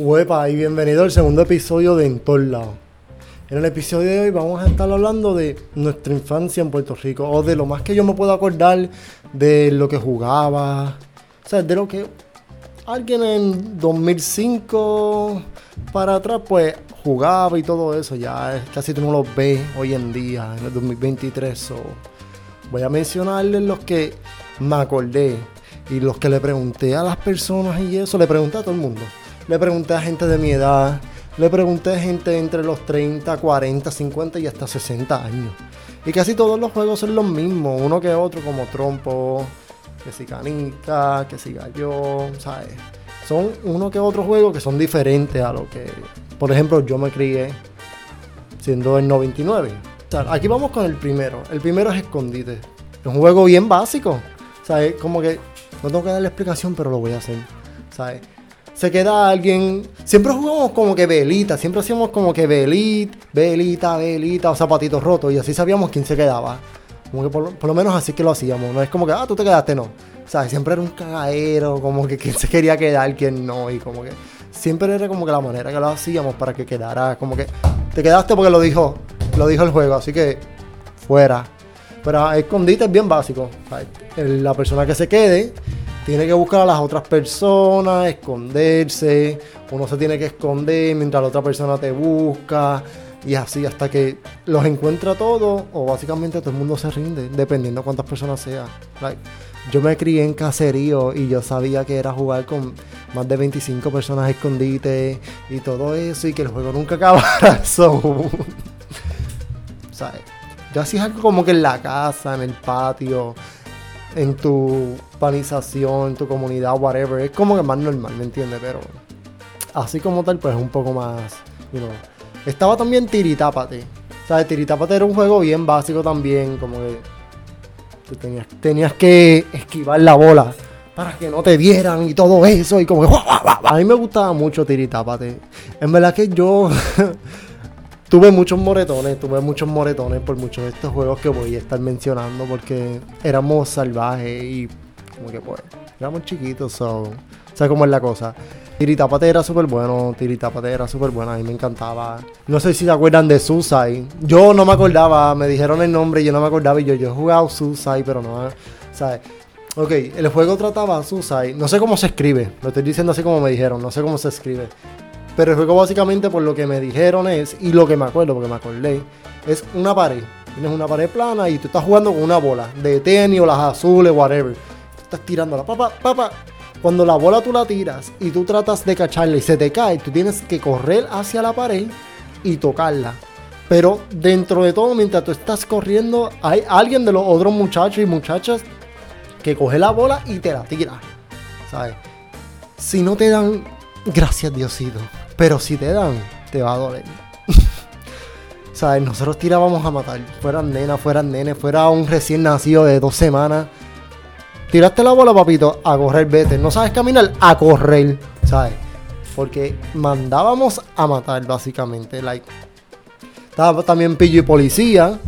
Huepa y bienvenido al segundo episodio de En todos lados. En el episodio de hoy vamos a estar hablando de nuestra infancia en Puerto Rico o de lo más que yo me puedo acordar de lo que jugaba, o sea, de lo que alguien en 2005 para atrás pues jugaba y todo eso, ya casi tú no lo ves hoy en día, en el 2023. voy a mencionarles los que me acordé y los que le pregunté a las personas y eso, le pregunté a todo el mundo. Le pregunté a gente de mi edad, le pregunté a gente entre los 30, 40, 50 y hasta 60 años. Y casi todos los juegos son los mismos, uno que otro, como trompo, que si canica, que si gallo, ¿sabes? Son uno que otro juego que son diferentes a lo que, por ejemplo, yo me crié siendo el 99. aquí vamos con el primero. El primero es escondite. Es un juego bien básico. ¿Sabes? Como que no tengo que dar la explicación, pero lo voy a hacer. ¿Sabes? Se queda alguien. Siempre jugamos como que velita, siempre hacíamos como que velita, velita, velita o zapatitos rotos y así sabíamos quién se quedaba. Como que por, lo menos así que lo hacíamos. No es como que, ah, tú te quedaste, no. O sea, siempre era un cagadero, como que quién se quería quedar, quién no. Y como que siempre era como que la manera que lo hacíamos para que quedara, como que te quedaste porque lo dijo, lo dijo el juego, así que fuera. Pero escondite es bien básico. La persona que se quede tiene que buscar a las otras personas, esconderse, uno se tiene que esconder mientras la otra persona te busca y así hasta que los encuentra todos o básicamente todo el mundo se rinde, dependiendo cuántas personas sea. yo me crié en caserío y yo sabía que era jugar con más de 25 personas escondites y todo eso y que el juego nunca acabara. So, ¿sabes? Yo hacía algo como que en la casa, en el patio, en tu urbanización, tu comunidad, whatever. Es como que más normal, ¿me entiendes? Pero así como tal, pues es un poco más, you know. Estaba también Tiritápate. ¿Sabes? Tiritápate era un juego bien básico también, como que tenías, tenías que esquivar la bola para que no te vieran y todo eso. Y como que... A mí me gustaba mucho Tiritápate. En verdad que yo... Tuve muchos moretones, tuve muchos moretones por muchos de estos juegos que voy a estar mencionando porque éramos salvajes y como que pues, éramos chiquitos, so, sea cómo es la cosa. Tiritapate era súper bueno, Tiritapate era súper buena, a mí me encantaba. No sé si se acuerdan de Susai. Yo no me acordaba, me dijeron el nombre y yo no me acordaba y yo, yo he jugado Susai, pero no, ¿sabes? Ok, el juego trataba Susai, no sé cómo se escribe, lo estoy diciendo así como me dijeron, no sé cómo se escribe. Pero el juego básicamente por lo que me dijeron es, y lo que me acuerdo, porque me acordé, es una pared. Tienes una pared plana y tú estás jugando con una bola de tenis o las azules, whatever. Estás tirándola, papá, papá. Cuando la bola tú la tiras y tú tratas de cacharla y se te cae, tú tienes que correr hacia la pared y tocarla. Pero dentro de todo, mientras tú estás corriendo, hay alguien de los otros muchachos y muchachas que coge la bola y te la tira. ¿Sabes? Si no te dan, gracias Diosito. Pero si te dan, te va a doler. ¿Sabes? Nosotros tirábamos a matar. Fueran nenas, fueran nenes, fuera un recién nacido de dos semanas. Tiraste la bola, papito, a correr, vete. No sabes caminar, a correr. ¿Sabes? Porque mandábamos a matar, básicamente. Like. Estaba también pillo y policía.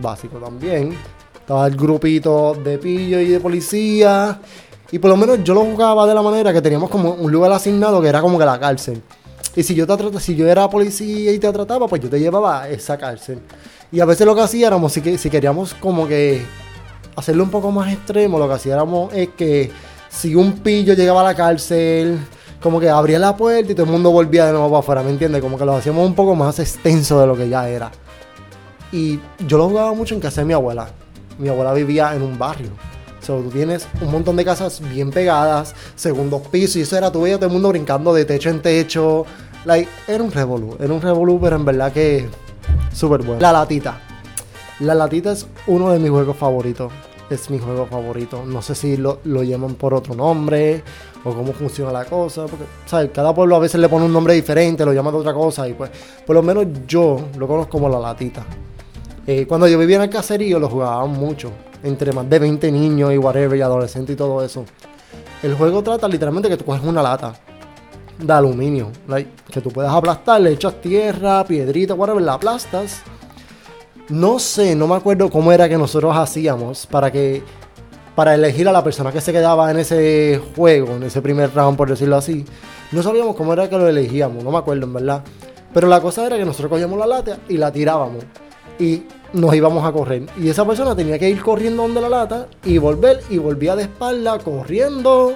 Básico también. Estaba el grupito de pillo y de policía. Y por lo menos yo lo jugaba de la manera que teníamos como un lugar asignado que era como que la cárcel. Y si yo te si yo era policía y te trataba, pues yo te llevaba a esa cárcel. Y a veces lo que hacíamos, si, si queríamos como que hacerlo un poco más extremo, lo que hacíamos es que si un pillo llegaba a la cárcel, como que abría la puerta y todo el mundo volvía de nuevo para afuera, ¿me entiendes? Como que lo hacíamos un poco más extenso de lo que ya era. Y yo lo jugaba mucho en casa de mi abuela. Mi abuela vivía en un barrio. So, tú tienes un montón de casas bien pegadas, segundos pisos, y eso era, tú veías todo el mundo brincando de techo en techo. Like, era un revolú, era un revolú, pero en verdad que súper bueno. La latita. La latita es uno de mis juegos favoritos. Es mi juego favorito. No sé si lo, lo llaman por otro nombre o cómo funciona la cosa. Porque, ¿sabes? Cada pueblo a veces le pone un nombre diferente, lo llama de otra cosa. Y pues, por lo menos yo lo conozco como la latita. Eh, cuando yo vivía en el caserío lo jugaban mucho entre más de 20 niños y whatever, y adolescentes y todo eso. El juego trata literalmente que tú coges una lata de aluminio, que tú puedes aplastar, le echas tierra, piedrita, whatever, la aplastas. No sé, no me acuerdo cómo era que nosotros hacíamos para que para elegir a la persona que se quedaba en ese juego, en ese primer round, por decirlo así. No sabíamos cómo era que lo elegíamos, no me acuerdo en verdad. Pero la cosa era que nosotros cogíamos la lata y la tirábamos. Y nos íbamos a correr. Y esa persona tenía que ir corriendo donde la lata y volver y volvía de espalda corriendo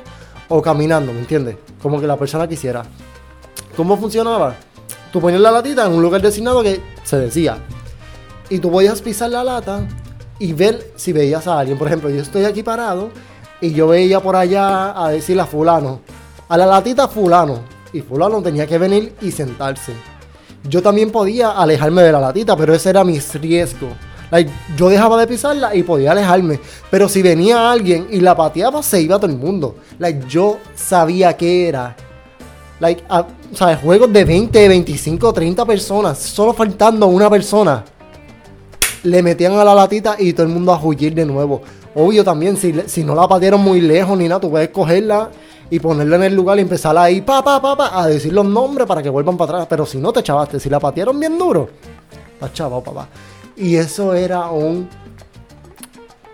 o caminando, ¿me entiendes? Como que la persona quisiera. ¿Cómo funcionaba? Tú ponías la latita en un lugar designado que se decía. Y tú podías pisar la lata y ver si veías a alguien. Por ejemplo, yo estoy aquí parado y yo veía por allá a decirle a fulano, a la latita fulano. Y fulano tenía que venir y sentarse. Yo también podía alejarme de la latita, pero ese era mi riesgo. yo dejaba de pisarla y podía alejarme. Pero si venía alguien y la pateaba, se iba todo el mundo. Like, yo sabía que era. Like, ¿sabes? Juegos de 20, 25, 30 personas. Solo faltando una persona. Le metían a la latita y todo el mundo a huir de nuevo. Obvio también, si, si no la patearon muy lejos ni nada, tú puedes cogerla y ponerla en el lugar y empezar ahí, pa, pa, pa, a decir los nombres para que vuelvan para atrás. Pero si no te chavaste, si la patearon bien duro, estás chavado, papá. Y eso era un.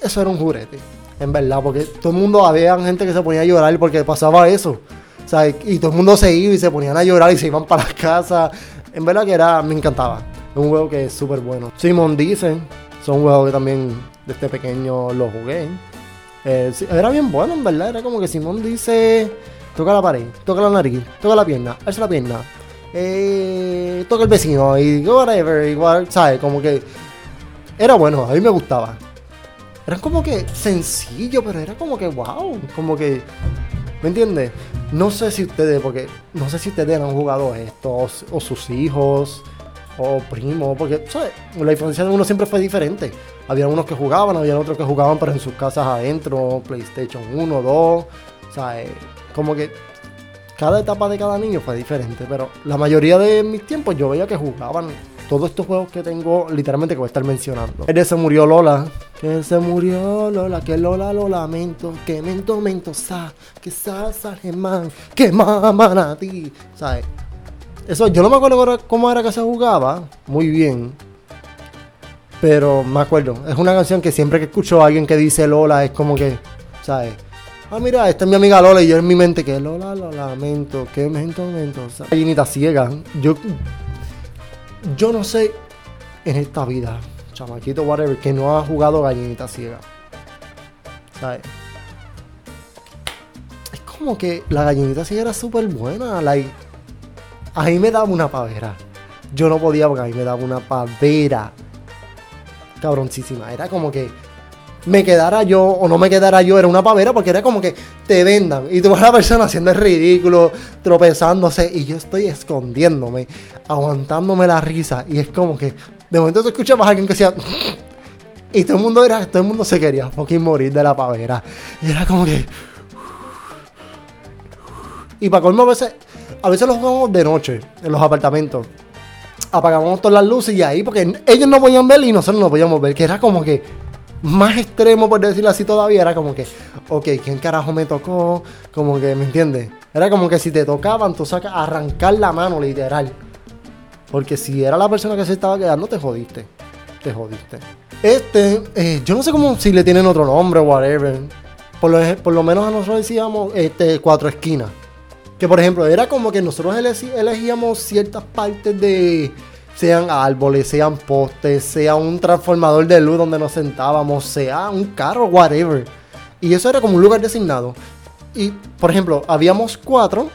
Eso era un jurete, en verdad, porque todo el mundo había gente que se ponía a llorar porque pasaba eso. O sea, y todo el mundo se iba y se ponían a llorar y se iban para casa. En verdad que era, me encantaba. Es un juego que es súper bueno. Simon dice, son juegos que también desde pequeño lo jugué. Eh, era bien bueno, en verdad. Era como que Simón dice: toca la pared, toca la nariz, toca la pierna, alza la pierna, eh, toca el vecino y whatever, igual, ¿sabes? Como que era bueno, a mí me gustaba. Era como que sencillo, pero era como que wow, como que. ¿Me entiendes? No sé si ustedes, porque no sé si ustedes han jugado esto, o sus hijos, o primos, porque ¿sabes? la infancia de uno siempre fue diferente. Había unos que jugaban, había otros que jugaban, pero en sus casas adentro, PlayStation 1, 2, ¿sabes? Como que cada etapa de cada niño fue diferente, pero la mayoría de mis tiempos yo veía que jugaban todos estos juegos que tengo, literalmente que voy a estar mencionando. El se murió Lola, que se murió Lola, que Lola lo lamento, que mento, mento, sa, que sa, sa, man, que maman a ti, ¿sabes? Eso, yo no me acuerdo cómo era que se jugaba muy bien. Pero me acuerdo. Es una canción que siempre que escucho a alguien que dice Lola es como que, ¿sabes? Ah, mira, esta es mi amiga Lola y yo en mi mente que Lola lo lamento, que lamento, lamento. Gallinita ciega. Yo, yo no sé en esta vida, chamaquito, whatever, que no ha jugado gallinita ciega. ¿Sabes? Es como que la gallinita ciega era súper buena. Like, a me daba una pavera. Yo no podía porque a me daba una pavera. Cabroncísima. Era como que me quedara yo o no me quedara yo, era una pavera porque era como que te vendan y tú vas a la persona haciendo el ridículo, tropezándose y yo estoy escondiéndome, aguantándome la risa y es como que de momento tú escuchabas a alguien que decía y todo el mundo era, todo el mundo se quería fucking morir de la pavera y era como que y para colmo a veces a veces los jugamos de noche en los apartamentos. Apagamos todas las luces y ahí, porque ellos no podían ver y nosotros no podíamos ver, que era como que más extremo, por decirlo así todavía, era como que, ok, ¿quién carajo me tocó? Como que, ¿me entiendes? Era como que si te tocaban, tú sacas arrancar la mano, literal. Porque si era la persona que se estaba quedando, te jodiste. Te jodiste. Este, eh, yo no sé cómo, si le tienen otro nombre whatever. Por lo, por lo menos a nosotros decíamos este, cuatro esquinas. Que por ejemplo, era como que nosotros elegíamos ciertas partes de, sean árboles, sean postes, sea un transformador de luz donde nos sentábamos, sea un carro, whatever. Y eso era como un lugar designado. Y, por ejemplo, habíamos cuatro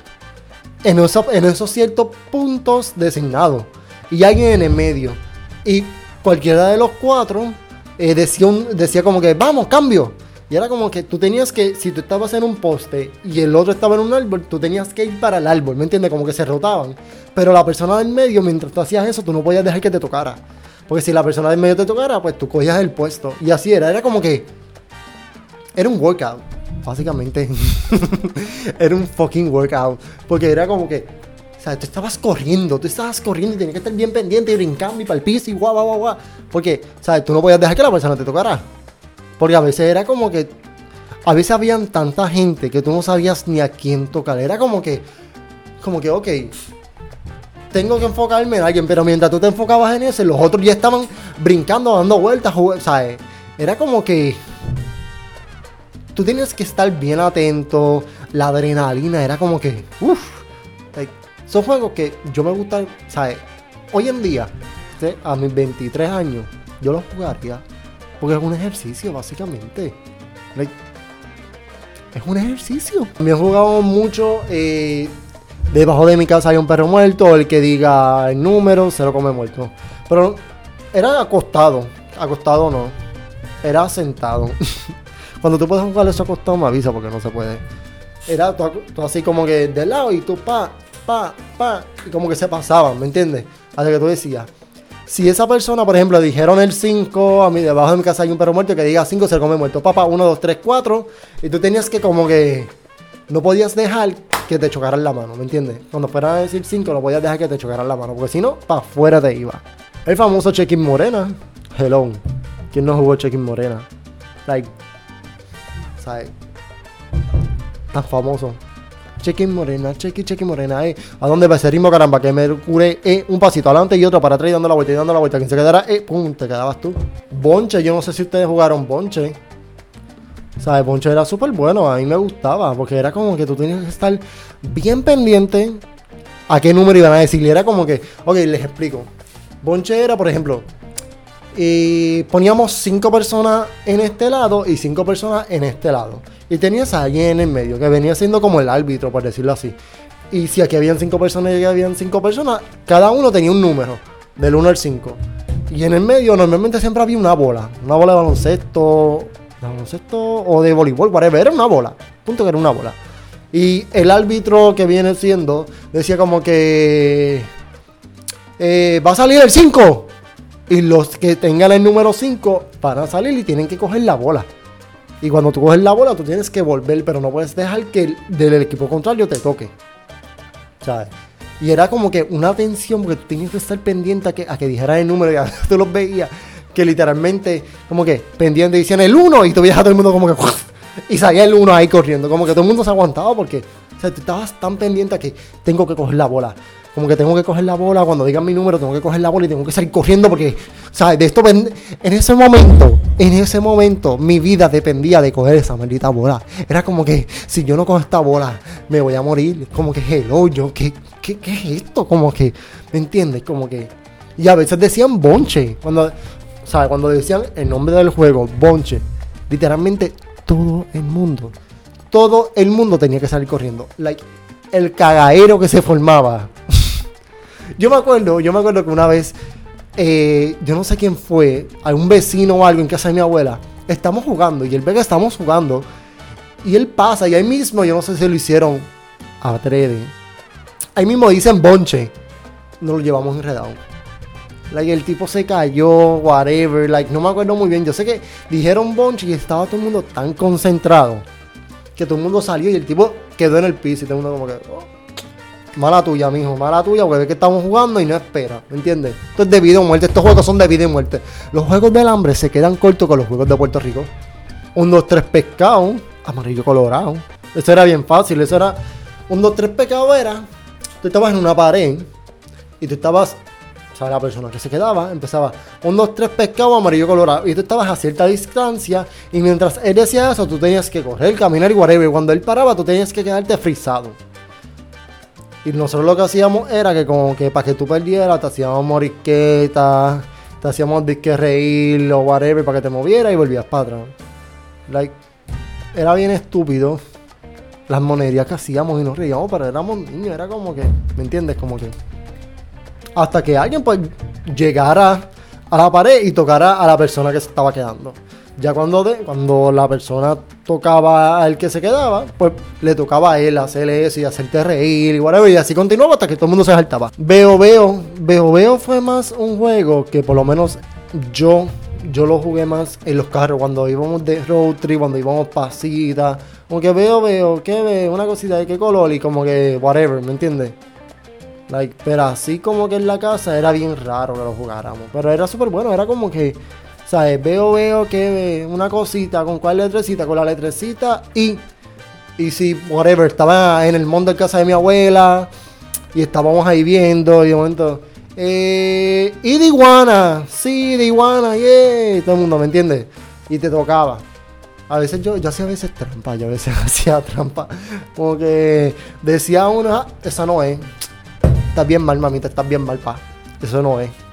en, en esos ciertos puntos designados. Y alguien en el medio. Y cualquiera de los cuatro eh, decía, decía como que, vamos, cambio. Y era como que tú tenías que, si tú estabas en un poste y el otro estaba en un árbol, tú tenías que ir para el árbol, ¿me entiendes? Como que se rotaban. Pero la persona del medio, mientras tú hacías eso, tú no podías dejar que te tocara. Porque si la persona del medio te tocara, pues tú cogías el puesto. Y así era, era como que... Era un workout, básicamente. era un fucking workout. Porque era como que... O sea, tú estabas corriendo, tú estabas corriendo y tenías que estar bien pendiente y brincando y para y guau, guau, guau, guau. Porque, ¿sabes? Tú no podías dejar que la persona te tocara. Porque a veces era como que. A veces habían tanta gente que tú no sabías ni a quién tocar. Era como que. Como que, ok. Tengo que enfocarme en alguien, pero mientras tú te enfocabas en ese, los otros ya estaban brincando, dando vueltas, ¿sabes? Era como que. Tú tenías que estar bien atento. La adrenalina era como que. Uff. Son juegos que yo me gustan, ¿sabes? Hoy en día, a mis 23 años, yo los jugaría porque es un ejercicio, básicamente. es un ejercicio. Me he jugado mucho. Eh, debajo de mi casa hay un perro muerto. El que diga el número se lo come muerto. Pero era acostado. Acostado no. Era sentado. Cuando tú puedes jugar eso acostado, me avisa porque no se puede. Era tú, así como que de lado y tú pa, pa, pa. Y como que se pasaban, ¿me entiendes? Hasta que tú decías, si esa persona, por ejemplo, dijeron el 5, a mí debajo de mi casa hay un perro muerto que diga 5 se come muerto. Papá, 1, 2, 3, 4. Y tú tenías que como que no podías dejar que te chocaran la mano, ¿me entiendes? Cuando fuera a decir 5 no podías dejar que te chocaran la mano, porque si no, para afuera te iba. El famoso check-in morena. Hello. ¿Quién no jugó check-in morena? Like, ¿sabes? Tan famoso. Cheque morena, cheque, cheque morena, eh. ¿A dónde va ese ritmo, caramba? Que me cure, eh, un pasito adelante y otro para atrás y dando la vuelta y dando la vuelta. Quien se quedara, eh, pum, te quedabas tú. Bonche, yo no sé si ustedes jugaron Bonche. ¿Sabes? Bonche era súper bueno, a mí me gustaba, porque era como que tú tenías que estar bien pendiente a qué número iban a decir. Y era como que, ok, les explico. Bonche era, por ejemplo, y poníamos cinco personas en este lado y cinco personas en este lado. Y tenías a alguien en el medio, que venía siendo como el árbitro, por decirlo así. Y si aquí habían cinco personas y aquí habían cinco personas, cada uno tenía un número, del 1 al 5. Y en el medio normalmente siempre había una bola, una bola de baloncesto, de baloncesto o de voleibol, whatever, era una bola. Punto que era una bola. Y el árbitro que viene siendo decía como que eh, va a salir el 5. Y los que tengan el número 5 van a salir y tienen que coger la bola. Y cuando tú coges la bola, tú tienes que volver, pero no puedes dejar que el, del equipo contrario te toque. ¿Sabes? Y era como que una tensión, porque tú tenías que estar pendiente a que, a dijera el número, y a tú los veías, que literalmente, como que pendiente, decían el 1, y tú veías a todo el mundo como que. Y salía el 1 ahí corriendo, como que todo el mundo se aguantaba porque, o sea, tú estabas tan pendiente a que tengo que coger la bola como que tengo que coger la bola, cuando digan mi número, tengo que coger la bola y tengo que salir corriendo porque, ¿sabes? De esto, en ese momento, en ese momento, mi vida dependía de coger esa maldita bola. Era como que, si yo no cojo esta bola, me voy a morir. Como que, hello, yo, ¿qué, qué, qué es esto? Como que, ¿me entiendes? Como que, y a veces decían bonche, cuando, ¿sabes? Cuando decían el nombre del juego, bonche, literalmente todo el mundo, todo el mundo tenía que salir corriendo. Like, el cagadero que se formaba yo me acuerdo, yo me acuerdo que una vez, eh, yo no sé quién fue, algún vecino o algo en casa de mi abuela, estamos jugando y él ve que estamos jugando y él pasa y ahí mismo, yo no sé si lo hicieron a trede, ahí mismo dicen bonche, nos lo llevamos enredado. Like, el tipo se cayó, whatever, like, no me acuerdo muy bien. Yo sé que dijeron bonche y estaba todo el mundo tan concentrado que todo el mundo salió y el tipo quedó en el piso y todo el mundo como que, oh, Mala tuya, mijo, mala tuya, porque ve que estamos jugando y no espera, ¿me entiendes? Esto es de vida o muerte, estos juegos son de vida y muerte. Los juegos del hambre se quedan cortos con los juegos de Puerto Rico. Un, dos, tres pescado, amarillo colorado. Eso era bien fácil, eso era. Un, dos, tres pescado era. Tú estabas en una pared y tú estabas. O sea, la persona que se quedaba empezaba un, dos, tres pescado, amarillo colorado. Y tú estabas a cierta distancia. Y mientras él decía eso, tú tenías que correr, caminar y whatever. Cuando él paraba, tú tenías que quedarte frisado. Y nosotros lo que hacíamos era que como que para que tú perdieras, te hacíamos morisquetas, te hacíamos disque reír o whatever para que te movieras y volvías para atrás. Like, era bien estúpido las monerías que hacíamos y nos reíamos, pero éramos niños, era como que, ¿me entiendes? Como que. Hasta que alguien pues llegara a la pared y tocara a la persona que se estaba quedando. Ya cuando, cuando la persona tocaba al que se quedaba, pues le tocaba a él hacerle eso y hacerte reír y whatever. Y así continuaba hasta que todo el mundo se saltaba. Veo, veo, veo, veo fue más un juego que por lo menos yo, yo lo jugué más en los carros. Cuando íbamos de road trip, cuando íbamos pasita. Como que veo, veo, ¿qué veo? Una cosita de qué color y como que whatever, ¿me entiendes? Like, pero así como que en la casa era bien raro que lo jugáramos. Pero era súper bueno, era como que ¿Sabes? Veo, veo que una cosita, ¿con cuál letrecita? Con la letrecita y. Y si, whatever, estaba en el mundo de casa de mi abuela y estábamos ahí viendo y de momento. Eh, y de iguana, sí, de iguana, yeah. Todo el mundo, ¿me entiende? Y te tocaba. A veces yo, yo hacía a veces trampa, yo a veces hacía trampa. Como que decía uno, ah, esa no es. estás bien mal, mamita, estás bien mal, pa. Eso no es.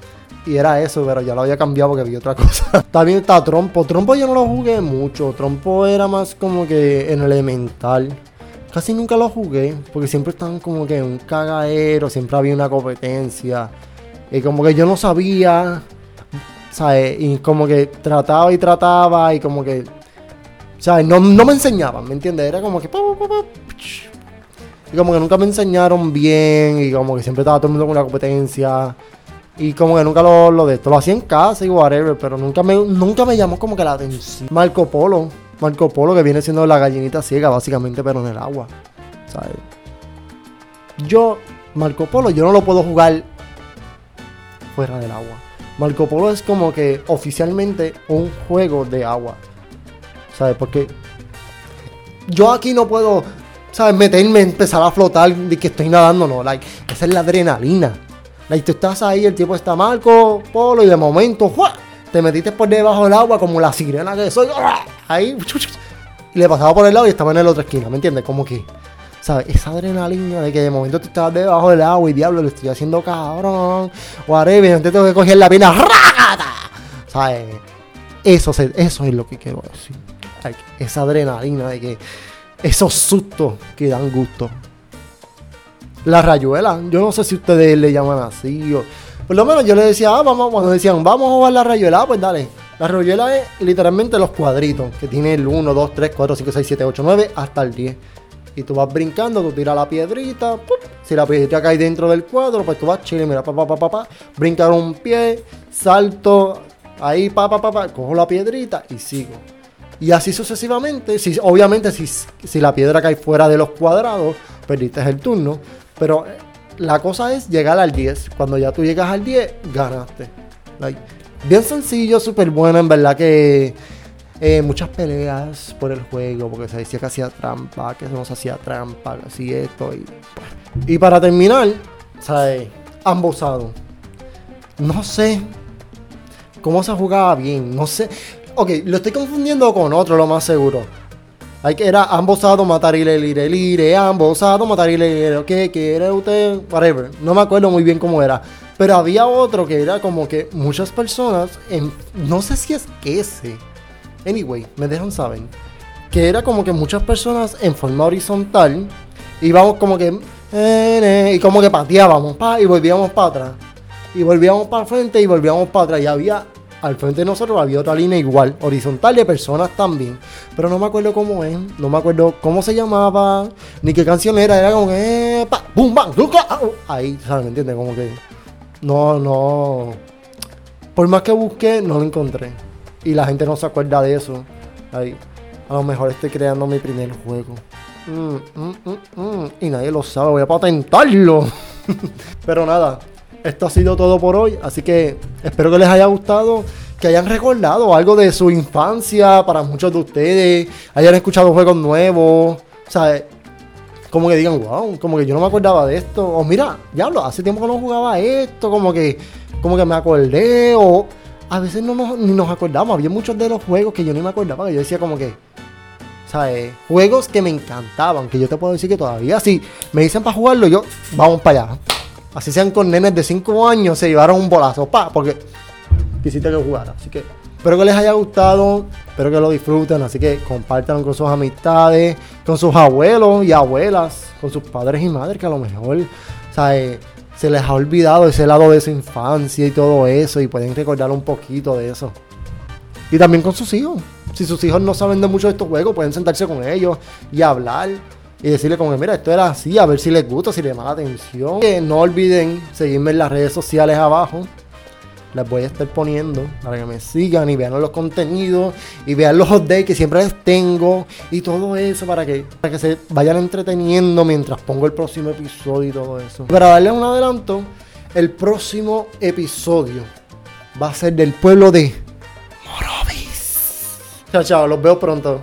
Y era eso, pero ya lo había cambiado porque vi otra cosa. También está Trompo. Trompo yo no lo jugué mucho. Trompo era más como que en elemental. Casi nunca lo jugué, porque siempre estaban como que un cagadero, siempre había una competencia. Y como que yo no sabía, ¿sabes? Y como que trataba y trataba y como que, ¿sabes? No, no me enseñaban, ¿me entiendes? Era como que... Y como que nunca me enseñaron bien y como que siempre estaba todo el mundo con una competencia. Y como que nunca lo, lo de esto. Lo hacía en casa y whatever, pero nunca me, nunca me llamó como que la atención. Marco Polo. Marco Polo que viene siendo la gallinita ciega, básicamente, pero en el agua. ¿Sabes? Yo, Marco Polo, yo no lo puedo jugar fuera del agua. Marco Polo es como que oficialmente un juego de agua. ¿Sabes? Porque yo aquí no puedo, ¿sabes? Meterme, empezar a flotar de que estoy nadando, no. Like, esa es la adrenalina. Like, tú estás ahí, el tipo está Marco Polo y de momento, ¡fua! te metiste por debajo del agua como la sirena que soy. Ahí, y le pasaba por el lado y estaba en la otra esquina, ¿me entiendes? Como que, ¿sabes? Esa adrenalina de que de momento tú estás debajo del agua y diablo, le estoy haciendo cabrón. Whatever, te tengo que coger la pena. ¿Sabes? Eso, eso es lo que quiero decir. esa adrenalina de que esos sustos que dan gusto. La rayuela, yo no sé si ustedes le llaman así o por lo menos yo le decía, ah, vamos, cuando decían, vamos a jugar la rayuela, ah, pues dale. La rayuela es literalmente los cuadritos, que tiene el 1, 2, 3, 4, 5, 6, 7, 8, 9, hasta el 10. Y tú vas brincando, tú tiras la piedrita, si la piedrita cae dentro del cuadro, pues tú vas chile, mira, pa, pa, pa, pa, pa, brincar un pie, salto, ahí, pa, pa, pa, pa, cojo la piedrita y sigo. Y así sucesivamente, si, obviamente si, si la piedra cae fuera de los cuadrados, perdiste el turno, pero la cosa es llegar al 10. Cuando ya tú llegas al 10, ganaste. bien sencillo, súper bueno. En verdad que eh, muchas peleas por el juego. Porque se decía que hacía trampa, que no se hacía trampa, así esto. Y, pues. y para terminar, ¿sabes? Ambosado. No sé cómo se jugaba bien. No sé. Ok, lo estoy confundiendo con otro, lo más seguro. Hay que era ambosado, matar y le lire, lire, ambosado, matar y le lire, ¿qué quiere usted? Whatever. No me acuerdo muy bien cómo era. Pero había otro que era como que muchas personas, en, no sé si es ese. Anyway, me dejan saber. Que era como que muchas personas en forma horizontal íbamos como que y como que pateábamos pa, y volvíamos para atrás. Y volvíamos para frente y volvíamos para atrás. Y había al frente de nosotros había otra línea igual, horizontal de personas también. Pero no me acuerdo cómo es, no me acuerdo cómo se llamaba, ni qué canción era. Era como eh, pa, boom, bang, ahí, ¿sabes? ¿Me entiendes? Como que, no, no. Por más que busqué, no lo encontré. Y la gente no se acuerda de eso. Ahí. A lo mejor estoy creando mi primer juego. Mm, mm, mm, y nadie lo sabe, voy a patentarlo. Pero nada, esto ha sido todo por hoy, así que espero que les haya gustado, que hayan recordado algo de su infancia para muchos de ustedes, hayan escuchado juegos nuevos, sea, como que digan, wow, como que yo no me acordaba de esto, o mira, diablo, hace tiempo que no jugaba esto, como que, como que me acordé, o a veces no nos acordamos, había muchos de los juegos que yo ni me acordaba, que yo decía como que, ¿sabes? Juegos que me encantaban, que yo te puedo decir que todavía, si me dicen para jugarlo, yo, vamos para allá así sean con nenes de 5 años, se llevaron un bolazo, pa, porque quisiste que jugara. Así que espero que les haya gustado, espero que lo disfruten, así que compartan con sus amistades, con sus abuelos y abuelas, con sus padres y madres, que a lo mejor, ¿sabes? Se les ha olvidado ese lado de su infancia y todo eso, y pueden recordar un poquito de eso. Y también con sus hijos. Si sus hijos no saben de mucho de estos juegos, pueden sentarse con ellos y hablar y decirle como que mira, esto era así, a ver si les gusta, si les llama la atención. Que no olviden seguirme en las redes sociales abajo. Les voy a estar poniendo para que me sigan y vean los contenidos y vean los updates que siempre les tengo y todo eso para que, para que se vayan entreteniendo mientras pongo el próximo episodio y todo eso. Para darles un adelanto, el próximo episodio va a ser del pueblo de Morovis. Chao, chao, los veo pronto.